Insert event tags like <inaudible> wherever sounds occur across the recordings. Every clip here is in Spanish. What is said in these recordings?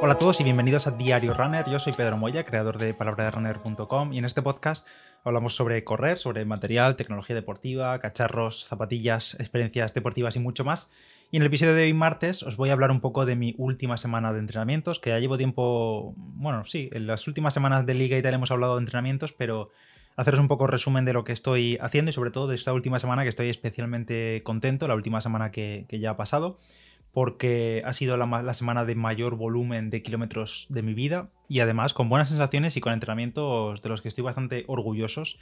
Hola a todos y bienvenidos a Diario Runner. Yo soy Pedro Moya, creador de palabraderunner.com y en este podcast hablamos sobre correr, sobre material, tecnología deportiva, cacharros, zapatillas, experiencias deportivas y mucho más. Y en el episodio de hoy martes os voy a hablar un poco de mi última semana de entrenamientos, que ya llevo tiempo, bueno, sí, en las últimas semanas de liga y tal hemos hablado de entrenamientos, pero haceros un poco resumen de lo que estoy haciendo y sobre todo de esta última semana que estoy especialmente contento, la última semana que, ya ha pasado porque ha sido la, semana de mayor volumen de kilómetros de mi vida y además con buenas sensaciones y con entrenamientos de los que estoy bastante orgullosos.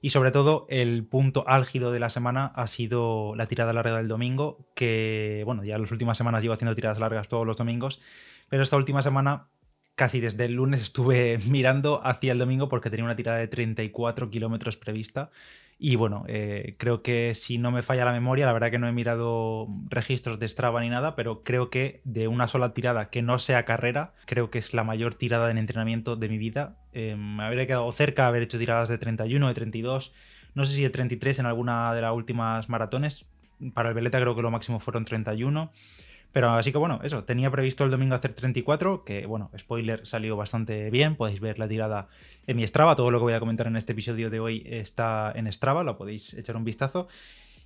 Y sobre todo el punto álgido de la semana ha sido la tirada larga del domingo, que bueno, ya las últimas semanas llevo haciendo tiradas largas todos los domingos, pero esta última semana casi desde el lunes estuve <laughs> mirando hacia el domingo porque tenía una tirada de 34 kilómetros prevista y bueno, eh, creo que si no me falla la memoria, la verdad que no he mirado registros de Strava ni nada, pero creo que de una sola tirada que no sea carrera, creo que es la mayor tirada en entrenamiento de mi vida. Eh, me habría quedado cerca de haber hecho tiradas de 31, de 32, no sé si de 33 en alguna de las últimas maratones. Para el Veleta creo que lo máximo fueron 31. Pero así que bueno, eso, tenía previsto el domingo hacer 34, que bueno, spoiler, salió bastante bien, podéis ver la tirada en mi Strava, todo lo que voy a comentar en este episodio de hoy está en Strava, lo podéis echar un vistazo.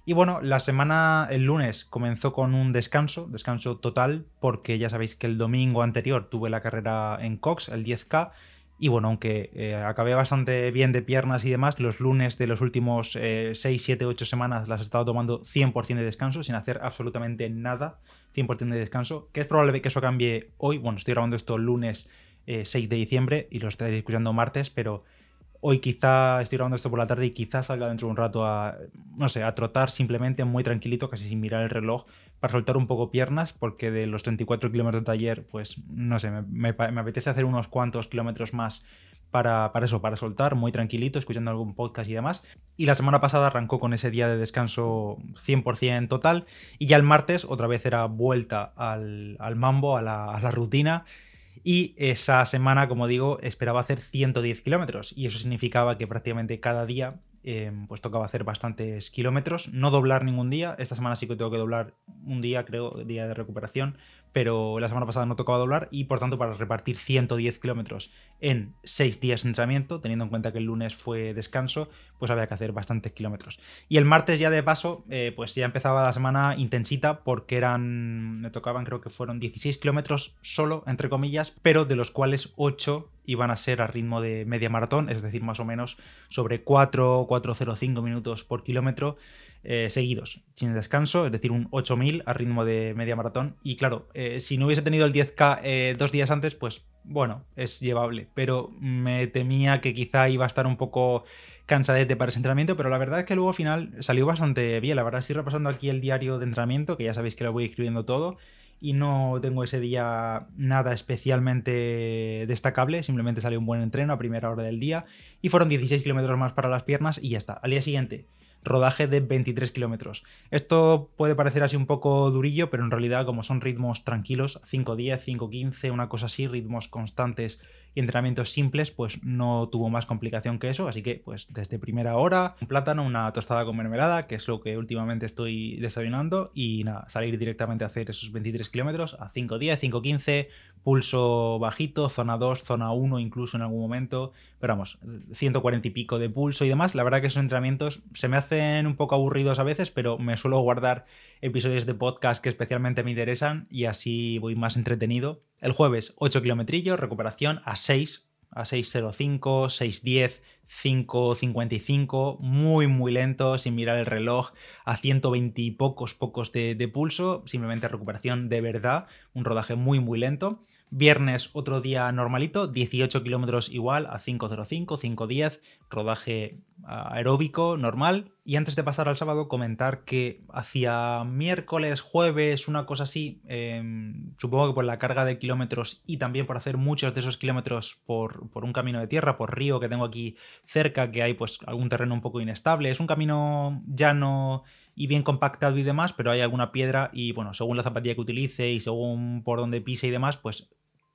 Y bueno, la semana, el lunes, comenzó con un descanso, descanso total, porque ya sabéis que el domingo anterior tuve la carrera en Cox, el 10K, y bueno, aunque eh, acabé bastante bien de piernas y demás, los lunes de los últimos 6, 7, 8 semanas las he estado tomando 100% de descanso, sin hacer absolutamente nada. 100% de descanso, que es probable que eso cambie hoy. Bueno, estoy grabando esto lunes 6 eh, de diciembre y lo estaréis escuchando martes, pero hoy quizá estoy grabando esto por la tarde y quizá salga dentro de un rato a, no sé, a trotar simplemente muy tranquilito, casi sin mirar el reloj, para soltar un poco piernas, porque de los 34 kilómetros de ayer, pues no sé, me, me apetece hacer unos cuantos kilómetros más para, eso, para soltar, muy tranquilito, escuchando algún podcast y demás. Y la semana pasada arrancó con ese día de descanso 100% total. Y ya el martes otra vez era vuelta al, mambo, a la, rutina. Y esa semana, como digo, esperaba hacer 110 kilómetros. Y eso significaba que prácticamente cada día Em, pues tocaba hacer bastantes kilómetros, no doblar ningún día, esta semana sí que tengo que doblar un día, creo, día de recuperación, pero la semana pasada no tocaba doblar y por tanto para repartir 110 kilómetros en 6 días de entrenamiento, teniendo en cuenta que el lunes fue descanso, pues había que hacer bastantes kilómetros. Y el martes ya de paso, eh, pues ya empezaba la semana intensita porque eran, me tocaban creo que fueron 16 kilómetros solo, entre comillas, pero de los cuales 8 iban a ser a ritmo de media maratón, es decir, más o menos sobre 4, 4,05 minutos por kilómetro eh, seguidos, sin descanso, es decir, un 8000 a ritmo de media maratón. Y claro, eh, si no hubiese tenido el 10K eh, dos días antes, pues bueno, es llevable, pero me temía que quizá iba a estar un poco cansadete para ese entrenamiento, pero la verdad es que luego al final salió bastante bien. La verdad estoy repasando aquí el diario de entrenamiento, que ya sabéis que lo voy escribiendo todo y no tengo ese día nada especialmente destacable, simplemente salió un buen entreno a primera hora del día y fueron 16 kilómetros más para las piernas y ya está. Al día siguiente, rodaje de 23 kilómetros. Esto puede parecer así un poco durillo, pero en realidad como son ritmos tranquilos, 5.10, 5.15, una cosa así, ritmos constantes y entrenamientos simples, pues no tuvo más complicación que eso. Así que, pues desde primera hora, un plátano, una tostada con mermelada, que es lo que últimamente estoy desayunando, y nada, salir directamente a hacer esos 23 kilómetros a 5.10, 5.15, pulso bajito, zona 2, zona 1 incluso en algún momento, pero vamos, 140 y pico de pulso y demás. La verdad que esos entrenamientos se me hacen un poco aburridos a veces, pero me suelo guardar episodios de podcast que especialmente me interesan y así voy más entretenido. El jueves 8 kilometrillos, recuperación a 6, a 6.05, 6.10, 5.55, muy muy lento, sin mirar el reloj, a 120 y pocos pocos de, de pulso, simplemente recuperación de verdad, un rodaje muy muy lento. Viernes otro día normalito, 18 kilómetros igual a 5.05, 5.10, rodaje aeróbico normal. Y antes de pasar al sábado, comentar que hacia miércoles, jueves, una cosa así, em, supongo que por la carga de kilómetros y también por hacer muchos de esos kilómetros por, por, un camino de tierra, por río que tengo aquí cerca, que hay pues algún terreno un poco inestable. Es un camino llano y bien compactado y demás, pero hay alguna piedra y bueno, según la zapatilla que utilice y según por dónde pise y demás, pues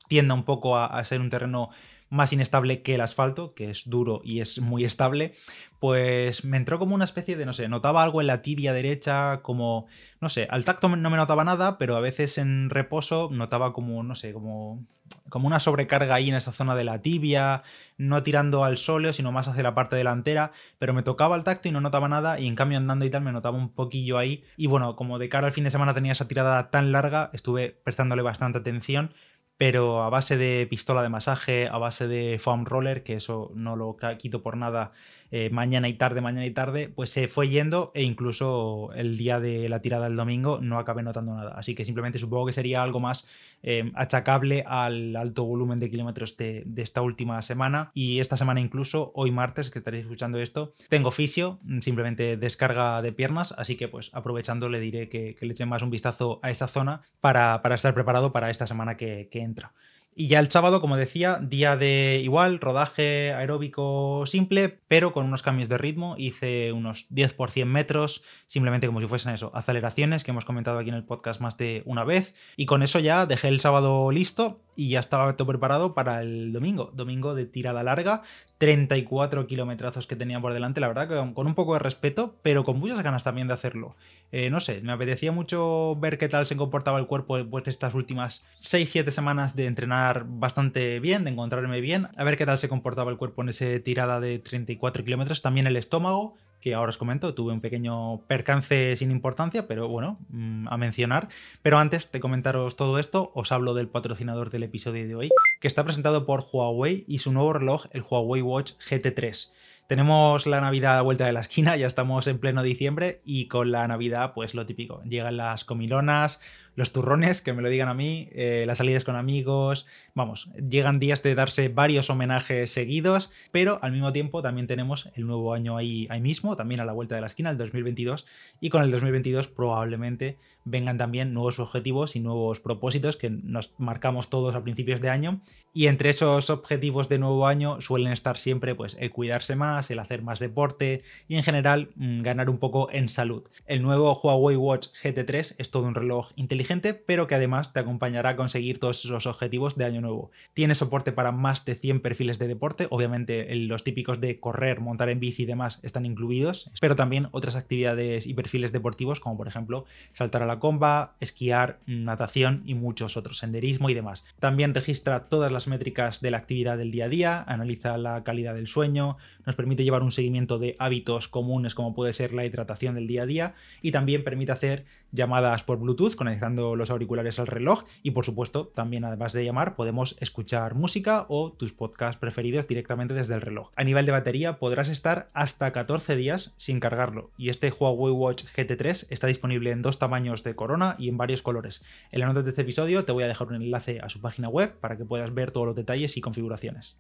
tienda un poco a, ser un terreno más inestable que el asfalto, que es duro y es muy estable, pues me entró como una especie de, no sé, notaba algo en la tibia derecha, como, no sé, al tacto no me notaba nada, pero a veces en reposo notaba como, no sé, como, como una sobrecarga ahí en esa zona de la tibia, no tirando al sóleo, sino más hacia la parte delantera, pero me tocaba el tacto y no notaba nada, y en cambio andando y tal me notaba un poquillo ahí, y bueno, como de cara al fin de semana tenía esa tirada tan larga, estuve prestándole bastante atención pero a base de pistola de masaje, a base de foam roller, que eso no lo quito por nada, eh, mañana y tarde, mañana y tarde, pues se fue yendo e incluso el día de la tirada del domingo no acabé notando nada. Así que simplemente supongo que sería algo más eh, achacable al alto volumen de kilómetros de, esta última semana y esta semana incluso, hoy martes, que estaréis escuchando esto, tengo fisio, simplemente descarga de piernas, así que pues aprovechando le diré que, le eche más un vistazo a esa zona para, estar preparado para esta semana que, que entra. Y ya el sábado, como decía, día de igual, rodaje aeróbico simple, pero con unos cambios de ritmo. Hice unos 10 por 100 metros, simplemente como si fuesen eso, aceleraciones que hemos comentado aquí en el podcast más de una vez. Y con eso ya dejé el sábado listo y ya estaba todo preparado para el domingo. Domingo de tirada larga, 34 kilometrazos que tenía por delante, la verdad con un poco de respeto, pero con muchas ganas también de hacerlo. Eh, no sé, me apetecía mucho ver qué tal se comportaba el cuerpo después de estas últimas 6-7 semanas de entrenar bastante bien, de encontrarme bien, a ver qué tal se comportaba el cuerpo en esa tirada de 34 kilómetros, también el estómago, que ahora os comento, tuve un pequeño percance sin importancia, pero bueno, mm, a mencionar. Pero antes de comentaros todo esto, os hablo del patrocinador del episodio de hoy, que está presentado por Huawei y su nuevo reloj, el Huawei Watch GT3. Tenemos la Navidad a vuelta de la esquina, ya estamos en pleno diciembre y con la Navidad, pues lo típico. Llegan las comilonas, los turrones, que me lo digan a mí, eh, las salidas con amigos, vamos, llegan días de darse varios homenajes seguidos, pero al mismo tiempo también tenemos el nuevo año ahí, ahí mismo, también a la vuelta de la esquina, el 2022, y con el 2022 probablemente vengan también nuevos objetivos y nuevos propósitos que nos marcamos todos a principios de año, y entre esos objetivos de nuevo año suelen estar siempre pues el cuidarse más, el hacer más deporte y en general mm, ganar un poco en salud. El nuevo Huawei Watch GT3 es todo un reloj inteligente pero que además te acompañará a conseguir todos esos objetivos de año nuevo. Tiene soporte para más de 100 perfiles de deporte, obviamente los típicos de correr, montar en bici y demás están incluidos, pero también otras actividades y perfiles deportivos como por ejemplo saltar a la comba, esquiar, natación y muchos otros, senderismo y demás. También registra todas las métricas de la actividad del día a día, analiza la calidad del sueño, nos permite llevar un seguimiento de hábitos comunes como puede ser la hidratación del día a día y también permite hacer llamadas por Bluetooth conectando los auriculares al reloj y por supuesto también además de llamar podemos escuchar música o tus podcasts preferidos directamente desde el reloj. A nivel de batería podrás estar hasta 14 días sin cargarlo y este Huawei Watch GT3 está disponible en dos tamaños de corona y en varios colores. En la nota de este episodio te voy a dejar un enlace a su página web para que puedas ver todos los detalles y configuraciones.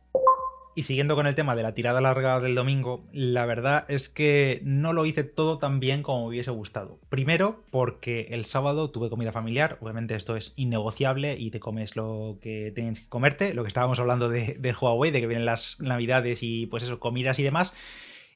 Y siguiendo con el tema de la tirada larga del domingo, la verdad es que no lo hice todo tan bien como me hubiese gustado. Primero, porque el sábado tuve comida familiar, obviamente esto es innegociable y te comes lo que tienes que comerte, lo que estábamos hablando de, de Huawei, de que vienen las navidades y pues eso, comidas y demás.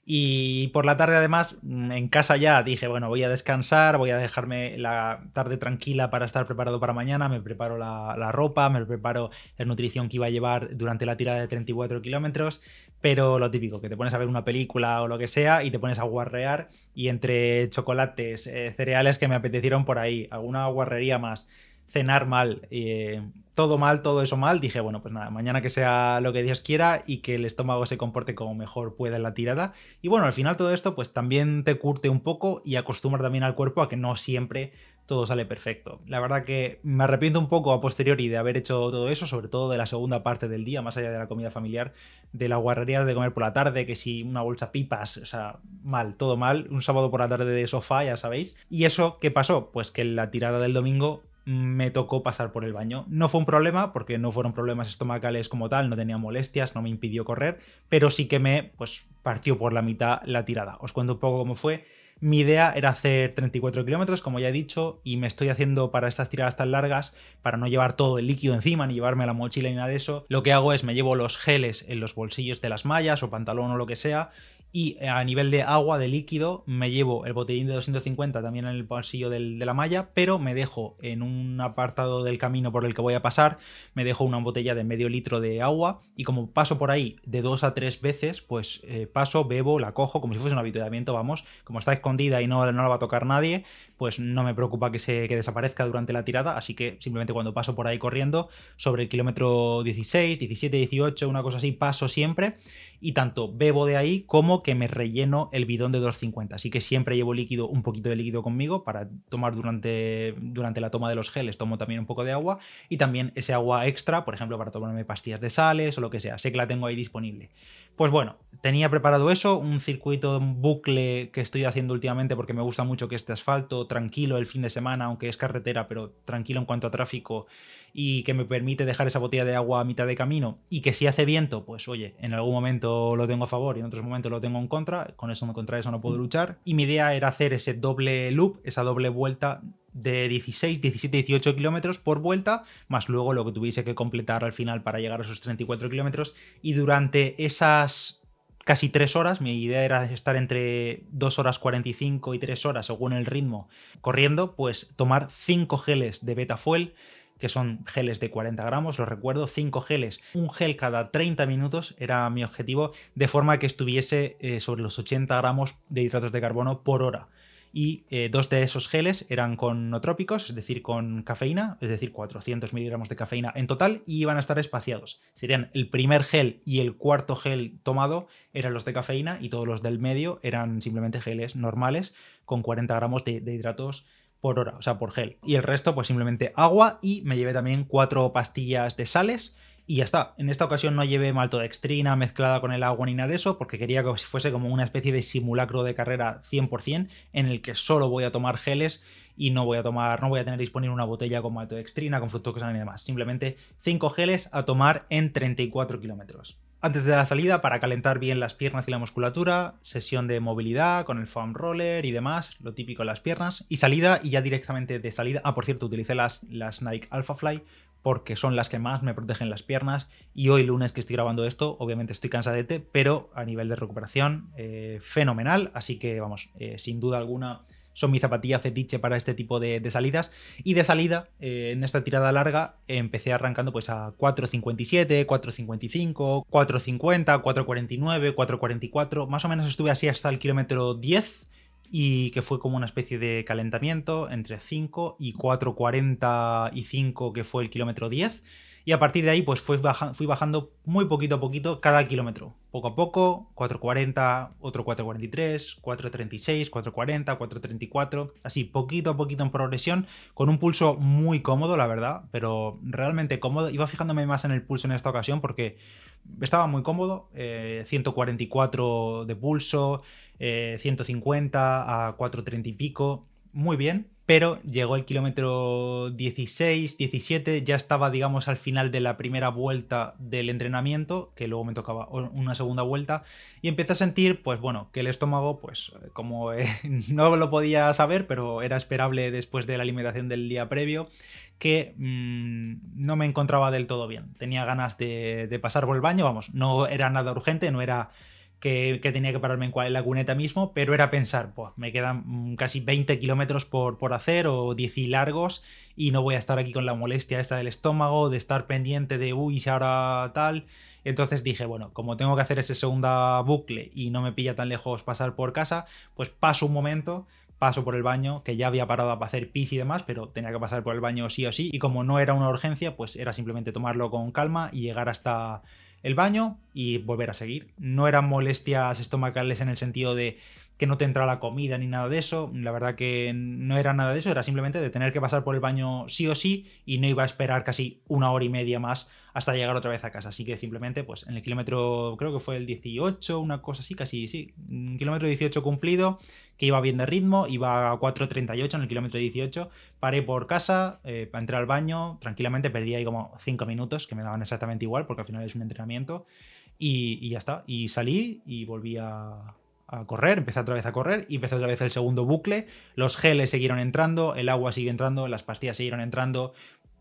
Y por la tarde además, mm, en casa ya dije, bueno, voy a descansar, voy a dejarme la tarde tranquila para estar preparado para mañana, me preparo la, ropa, me preparo la nutrición que iba a llevar durante la tirada de 34 kilómetros, pero lo típico, que te pones a ver una película o lo que sea y te pones a guarrear y entre chocolates, eh, cereales que me apetecieron por ahí, alguna guarrería más, cenar mal, eh, todo mal, todo eso mal, dije, bueno, pues nada, mañana que sea lo que Dios quiera y que el estómago se comporte como mejor pueda en la tirada. Y bueno, al final todo esto pues también te curte un poco y acostumbra también al cuerpo a que no siempre todo sale perfecto. La verdad que me arrepiento un poco a posteriori de haber hecho todo eso, sobre todo de la segunda parte del día, más allá de la comida familiar, de la guarrería de comer por la tarde, que si una bolsa pipas, o sea, mal, todo mal, un sábado por la tarde de sofá, ya sabéis. ¿Y eso qué pasó? Pues que la tirada del domingo me tocó pasar por el baño. No fue un problema, porque no fueron problemas estomacales como tal, no tenía molestias, no me impidió correr, pero sí que me pues, partió por la mitad la tirada. Os cuento un poco cómo fue. Mi idea era hacer 34 kilómetros, como ya he dicho, y me estoy haciendo para estas tiradas tan largas, para no llevar todo el líquido encima, ni llevarme la mochila ni nada de eso. Lo que hago es me llevo los geles en los bolsillos de las mallas o pantalón o lo que sea, Y eh, a nivel de agua, de líquido, me llevo el botellín de 250 también en el bolsillo de la malla, pero me dejo en un apartado del camino por el que voy a pasar, me dejo una botella de medio litro de agua y como paso por ahí de dos a tres veces, pues eh, paso, bebo, la cojo como si fuese un avituallamiento, vamos, como está escondida y no, no la va a tocar nadie, pues no me preocupa que, se, que desaparezca durante la tirada, así que simplemente cuando paso por ahí corriendo, sobre el kilómetro 16, 17, 18, una cosa así, paso siempre y tanto bebo de ahí como que me relleno el bidón de 250. Así que siempre llevo líquido, un poquito de líquido conmigo para tomar durante, durante la toma de los geles, tomo también un poco de agua y también ese agua extra, por ejemplo, para tomarme pastillas de sales o lo que sea. Sé que la tengo ahí disponible. Pues bueno, tenía preparado eso, un circuito, un bucle que estoy haciendo últimamente porque me gusta mucho que este asfalto, tranquilo el fin de semana, aunque es carretera, pero tranquilo en cuanto a tráfico y que me permite dejar esa botella de agua a mitad de camino y que si hace viento, pues oye, en algún momento lo tengo a favor y en otros momentos lo tengo en contra, con eso contra eso no puedo mm. luchar. Y mi idea era hacer ese doble loop, esa doble vuelta de 16, 17, 18 kilómetros por vuelta, más luego lo que tuviese que completar al final para llegar a esos 34 kilómetros. Y durante esas casi 3 horas, mi idea era estar entre 2 horas 45 y 3 horas según el ritmo corriendo, pues tomar 5 geles de Betafuel que son geles de 40 gramos, lo recuerdo, 5 geles, un gel cada 30 minutos era mi objetivo, de forma que estuviese eh, sobre los 80 gramos de hidratos de carbono por hora. Y eh, dos de esos geles eran con nootrópicos, es decir, con cafeína, es decir, 400 miligramos de cafeína en total, y iban a estar espaciados. Serían el primer gel y el cuarto gel tomado eran los de cafeína, y todos los del medio eran simplemente geles normales con 40 gramos de, de hidratos por hora, o sea, por gel. Y el resto, pues simplemente agua y me llevé también cuatro pastillas de sales y ya está. En esta ocasión no llevé maltodextrina mezclada con el agua ni nada de eso, porque quería que fuese como una especie de simulacro de carrera 100%, en el que solo voy a tomar geles y no voy a tomar, no voy a tener disponible una botella con maltodextrina, con fructosa ni demás. Simplemente 5 geles a tomar en 34 kilómetros. Antes de la salida, para calentar bien las piernas y la musculatura, sesión de movilidad con el foam roller y demás, lo típico en las piernas, y salida, y ya directamente de salida. Ah, por cierto, utilicé las, las Nike Alpha Fly porque son las que más me protegen las piernas. Y hoy, lunes que estoy grabando esto, obviamente estoy cansadete, pero a nivel de recuperación, eh, fenomenal. Así que, vamos, eh, sin duda alguna son mi zapatilla fetiche para este tipo de, salidas. Y de salida, eh, en esta tirada larga, empecé arrancando pues a 4.57, 4.55, 4.50, 4.49, 4.44. Más o menos estuve así hasta el kilómetro 10 y que fue como una especie de calentamiento entre 5 y 4.45 que fue el kilómetro 10 y a partir de ahí, pues fui, bajando muy poquito a poquito cada kilómetro. Poco a poco, 4.40, otro 4.43, 4.36, 4.40, 4.34. Así, poquito a poquito en progresión, con un pulso muy cómodo, la verdad, pero realmente cómodo. Iba fijándome más en el pulso en esta ocasión porque estaba muy cómodo. 144 eh, de pulso, 150 eh, a 4.30 y pico. Muy bien pero llegó el kilómetro 16, 17, ya estaba, digamos, al final de la primera vuelta del entrenamiento, que luego me tocaba una segunda vuelta, y empecé a sentir, pues bueno, que el estómago, pues como eh, <laughs> no lo podía saber, pero era esperable después de la alimentación del día previo, que mm, no me encontraba del todo bien. Tenía ganas de, de pasar por el baño, vamos, no era nada urgente, no era que, tenía que pararme en la cuneta mismo, pero era pensar, pues me quedan mm, casi 20 kilómetros por, por hacer o 10 y largos y no voy a estar aquí con la molestia esta del estómago, de estar pendiente de, uy, si ahora tal. Entonces dije, bueno, como tengo que hacer ese segunda bucle y no me pilla tan lejos pasar por casa, pues paso un momento, paso por el baño, que ya había parado a hacer pis y demás, pero tenía que pasar por el baño sí o sí, y como no era una urgencia, pues era simplemente tomarlo con calma y llegar hasta el baño y volver a seguir. No eran molestias estomacales en el sentido de que no te entra la comida ni nada de eso. La verdad que no era nada de eso, era simplemente de tener que pasar por el baño sí o sí y no iba a esperar casi una hora y media más hasta llegar otra vez a casa. Así que simplemente, pues en el kilómetro, creo que fue el 18, una cosa así, casi, sí, un kilómetro 18 cumplido, que iba bien de ritmo, iba a 4.38 en el kilómetro 18, paré por casa, eh, entré al baño, tranquilamente, perdí ahí como 5 minutos, que me daban exactamente igual, porque al final es un entrenamiento, y, y ya está. Y salí y volví a, a correr, empecé otra vez a correr y empezó otra vez el segundo bucle. Los geles siguieron entrando, el agua sigue entrando, las pastillas siguieron entrando.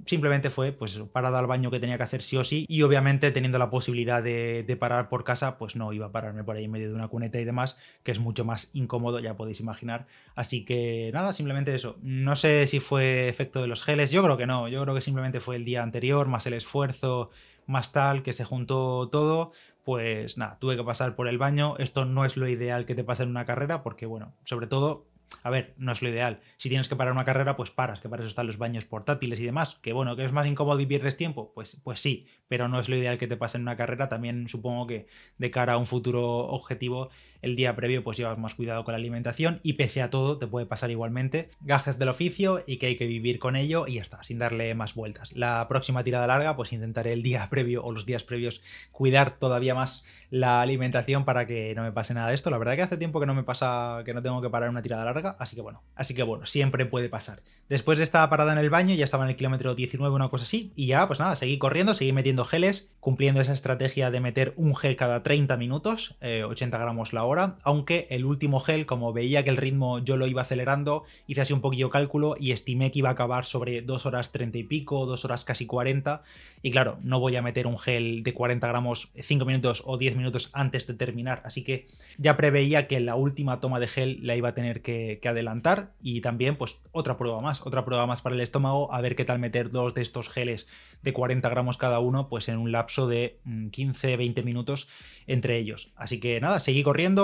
simplemente fue pues parada al baño que tenía que hacer sí o sí y obviamente teniendo la posibilidad de, de, parar por casa pues no iba a pararme por ahí en medio de una cuneta y demás que es mucho más incómodo ya podéis imaginar así que nada simplemente eso no sé si fue efecto de los geles yo creo que no yo creo que simplemente fue el día anterior más el esfuerzo más tal que se juntó todo pues nada, tuve que pasar por el baño. Esto no es lo ideal que te pase en una carrera, porque bueno, sobre todo a ver, no es lo ideal. Si tienes que parar una carrera, pues paras, que para eso están los baños portátiles y demás. Que bueno, que es más incómodo y pierdes tiempo, pues, pues sí, pero no es lo ideal que te pase en una carrera. También supongo que de cara a un futuro objetivo el día previo pues llevas más cuidado con la alimentación y pese a todo te puede pasar igualmente. Gajes del oficio y que hay que vivir con ello y ya está, sin darle más vueltas. La próxima tirada larga pues intentaré el día <laughs> previo o los días previos cuidar todavía más la alimentación para que no me pase nada de esto. La verdad que hace tiempo que no me pasa que no tengo que parar una tirada larga, así que bueno, así que bueno, siempre puede pasar. Después de esta parada en el baño ya estaba en el kilómetro 19 una cosa así y ya pues nada, seguí corriendo, seguí metiendo geles, cumpliendo esa estrategia de meter un gel cada 30 minutos, 80 eh, gramos la hora aunque el último gel, como veía que el ritmo yo lo iba acelerando, hice así un poquillo cálculo y estimé que iba a acabar sobre 2 horas 30 y pico, 2 horas casi 40. Y claro, no voy a meter un gel de 40 gramos 5 minutos o 10 minutos antes de terminar, así que ya preveía que la última toma de gel la iba a tener que, que adelantar y también pues otra prueba más, otra prueba más para el estómago, a ver qué tal meter dos de estos geles de 40 gramos cada uno, pues en un lapso de 15-20 mm, minutos entre ellos. Así que nada, seguí corriendo,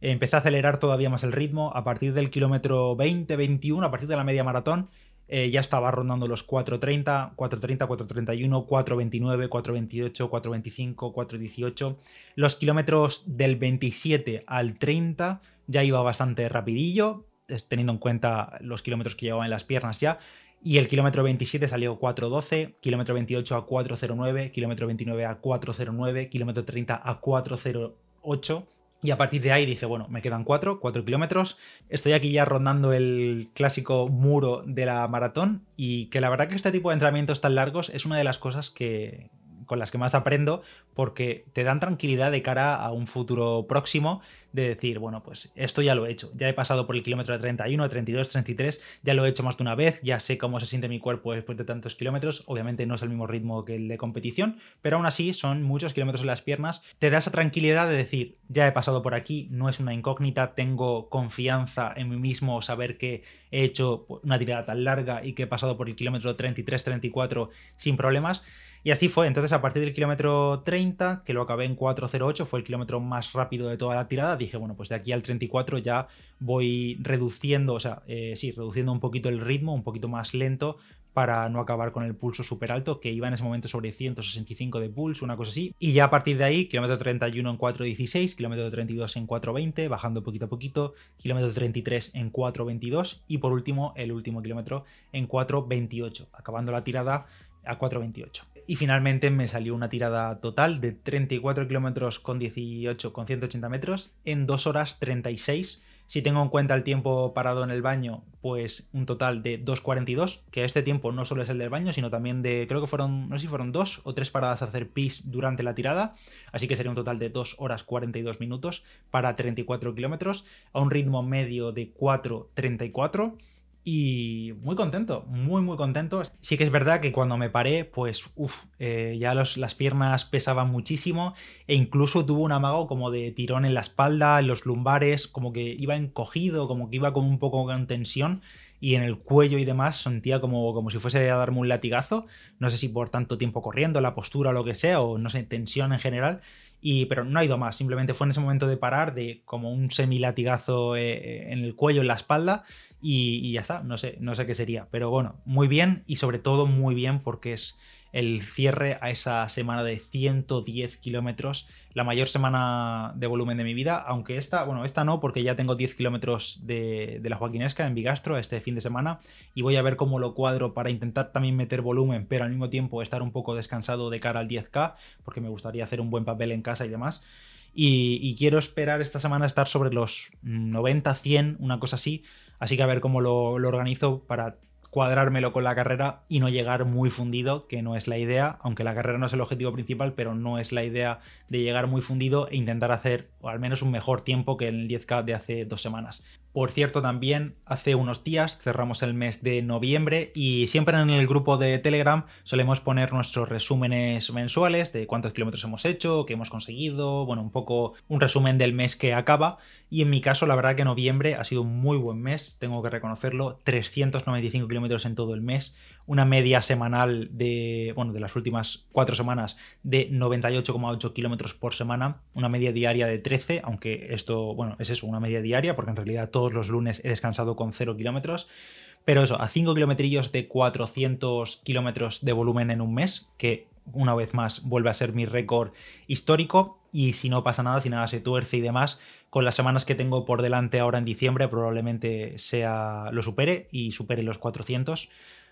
empecé a acelerar todavía más el ritmo. A partir del kilómetro 20-21, a partir de la media maratón, eh, ya estaba rondando los 4.30, 4.30, 4.31, 4.29, 4.28, 4.25, 4.18. Los kilómetros del 27 al 30 ya iba bastante rapidillo, teniendo en cuenta los kilómetros que llevaba en las piernas ya. Y el kilómetro 27 salió 4.12, kilómetro 28 a 4.09, kilómetro 29 a 4.09, kilómetro 30 a 4.08. Y a partir de ahí dije, bueno, me quedan 4, 4 kilómetros. Estoy aquí ya rondando el clásico muro de la maratón. Y que la verdad que este tipo de entrenamientos tan largos es una de las cosas que, con las que más aprendo porque te dan tranquilidad de cara a un futuro próximo de decir, bueno, pues esto ya lo he hecho, ya he pasado por el kilómetro de 31, 32, 33, ya lo he hecho más de una vez, ya sé cómo se siente mi cuerpo después de tantos kilómetros, obviamente no es el mismo ritmo que el de competición, pero aún así son muchos kilómetros en las piernas, te da esa tranquilidad de decir, ya he pasado por aquí, no es una incógnita, tengo confianza en mí mismo, saber que he hecho una tirada tan larga y que he pasado por el kilómetro 33, 34 sin problemas. Y así fue. Entonces, a partir del kilómetro 30, que lo acabé en 4.08, fue el kilómetro más rápido de toda la tirada, dije, bueno, pues de aquí al 34 ya voy reduciendo, o sea, eh, sí, reduciendo un poquito el ritmo, un poquito más lento, para no acabar con el pulso súper alto, que iba en ese momento sobre 165 de pulso, una cosa así. Y ya a partir de ahí, kilómetro 31 en 4.16, kilómetro 32 en 4.20, bajando poquito a poquito, kilómetro 33 en 4.22 y por último, el último kilómetro en 4.28, acabando la tirada a 4.28 y finalmente me salió una tirada total de 34 kilómetros con 18 con 180 metros en 2 horas 36. Si tengo en cuenta el tiempo parado en el baño, pues un total de 2.42, que este tiempo no solo es el del baño, sino también de, creo que fueron, no sé si fueron dos o tres paradas a hacer pis durante la tirada, así que sería un total de 2 horas 42 minutos para 34 kilómetros, a un ritmo medio de 4.34 y muy contento, muy muy contento. Sí que es verdad que cuando me paré, pues uff, eh, ya las piernas pesaban muchísimo e incluso tuvo un amago como de tirón en la espalda, en los lumbares, como que iba encogido, como que iba con un poco con tensión y en el cuello y demás sentía como, como si fuese a darme un latigazo. No sé si por tanto tiempo corriendo, la postura o lo que sea, o no sé, tensión en general. Y, pero no ha ido más, simplemente fue en ese momento de parar, de como un semilatigazo eh, en el cuello, en la espalda, y, ya está, no sé, no sé qué sería. Pero bueno, muy bien y sobre todo muy bien porque es el cierre a esa semana de 110 kilómetros, la mayor semana de volumen de mi vida, aunque esta, bueno, esta no, porque ya tengo 10 kilómetros de, la Joaquinesca en Bigastro este fin de semana y voy a ver cómo lo cuadro para intentar también meter volumen, pero al mismo tiempo estar un poco descansado de cara al 10K, porque me gustaría hacer un buen papel en casa y demás. Y, quiero esperar esta semana estar sobre los 90, 100, una cosa así. Así que a ver cómo lo, organizo para cuadrármelo con la carrera y no llegar muy fundido, que no es la idea, aunque la carrera no es el objetivo principal, pero no es la idea de llegar muy fundido e intentar hacer al menos un mejor tiempo que el 10K de hace dos semanas. Por cierto, también hace unos días cerramos el mes de noviembre y siempre en el grupo de Telegram solemos poner nuestros resúmenes mensuales de cuántos kilómetros hemos hecho, qué hemos conseguido, bueno, un poco un resumen del mes que acaba. Y en mi caso, la verdad que noviembre ha sido un muy buen mes, tengo que reconocerlo, 395 kilómetros en todo el mes, una media semanal de, bueno, de las últimas cuatro semanas de 98,8 kilómetros por semana, una media diaria de 13, aunque esto, bueno, es eso, una media diaria, porque en realidad todos los lunes he descansado con 0 kilómetros. Pero eso, a 5 kilometrillos de 400 kilómetros de volumen en un mes, que una vez más vuelve a ser mi récord histórico. Y si no pasa nada, si nada se tuerce y demás, con las semanas que tengo por delante ahora en diciembre, probablemente sea lo supere y supere los 400.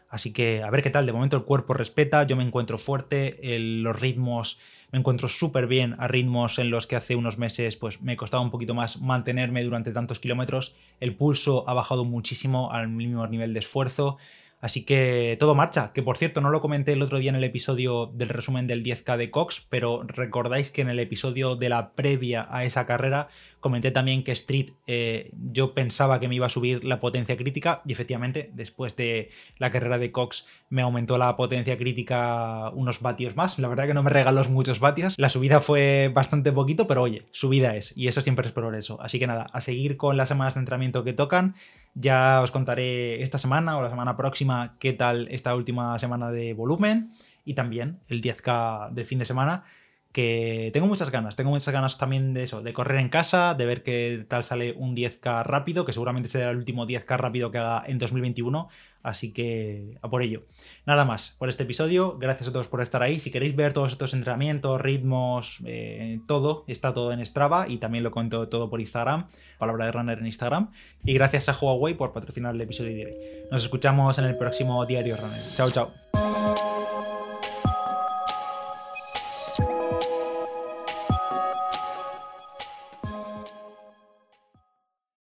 Así que a ver qué tal. De momento el cuerpo respeta, yo me encuentro fuerte, los ritmos me encuentro súper bien a ritmos en los que hace unos meses pues me costaba un poquito más mantenerme durante tantos kilómetros. El pulso ha bajado muchísimo al mismo nivel de esfuerzo. Así que todo marcha, que por cierto no lo comenté el otro día en el episodio del resumen del 10K de Cox, pero recordáis que en el episodio de la previa a esa carrera comenté también que Street eh, yo pensaba que me iba a subir la potencia crítica y efectivamente después de la carrera de Cox me aumentó la potencia crítica unos vatios más, la verdad que no me regaló muchos vatios, la subida fue bastante poquito, pero oye, subida es y eso siempre es progreso, así que nada, a seguir con las semanas de entrenamiento que tocan. Ya os contaré esta semana o la semana próxima qué tal esta última semana de volumen y también el 10K del fin de semana que tengo muchas ganas, tengo muchas ganas también de eso, de correr en casa, de ver qué tal sale un 10K rápido, que seguramente será el último 10K rápido que haga en 2021, así que a por ello. Nada más por este episodio, gracias a todos por estar ahí, si queréis ver todos estos entrenamientos, ritmos, eh, todo, está todo en Strava y también lo cuento todo por Instagram, palabra de runner en Instagram, y gracias a Huawei por patrocinar el episodio de hoy. Nos escuchamos en el próximo Diario Runner. Chao, chao.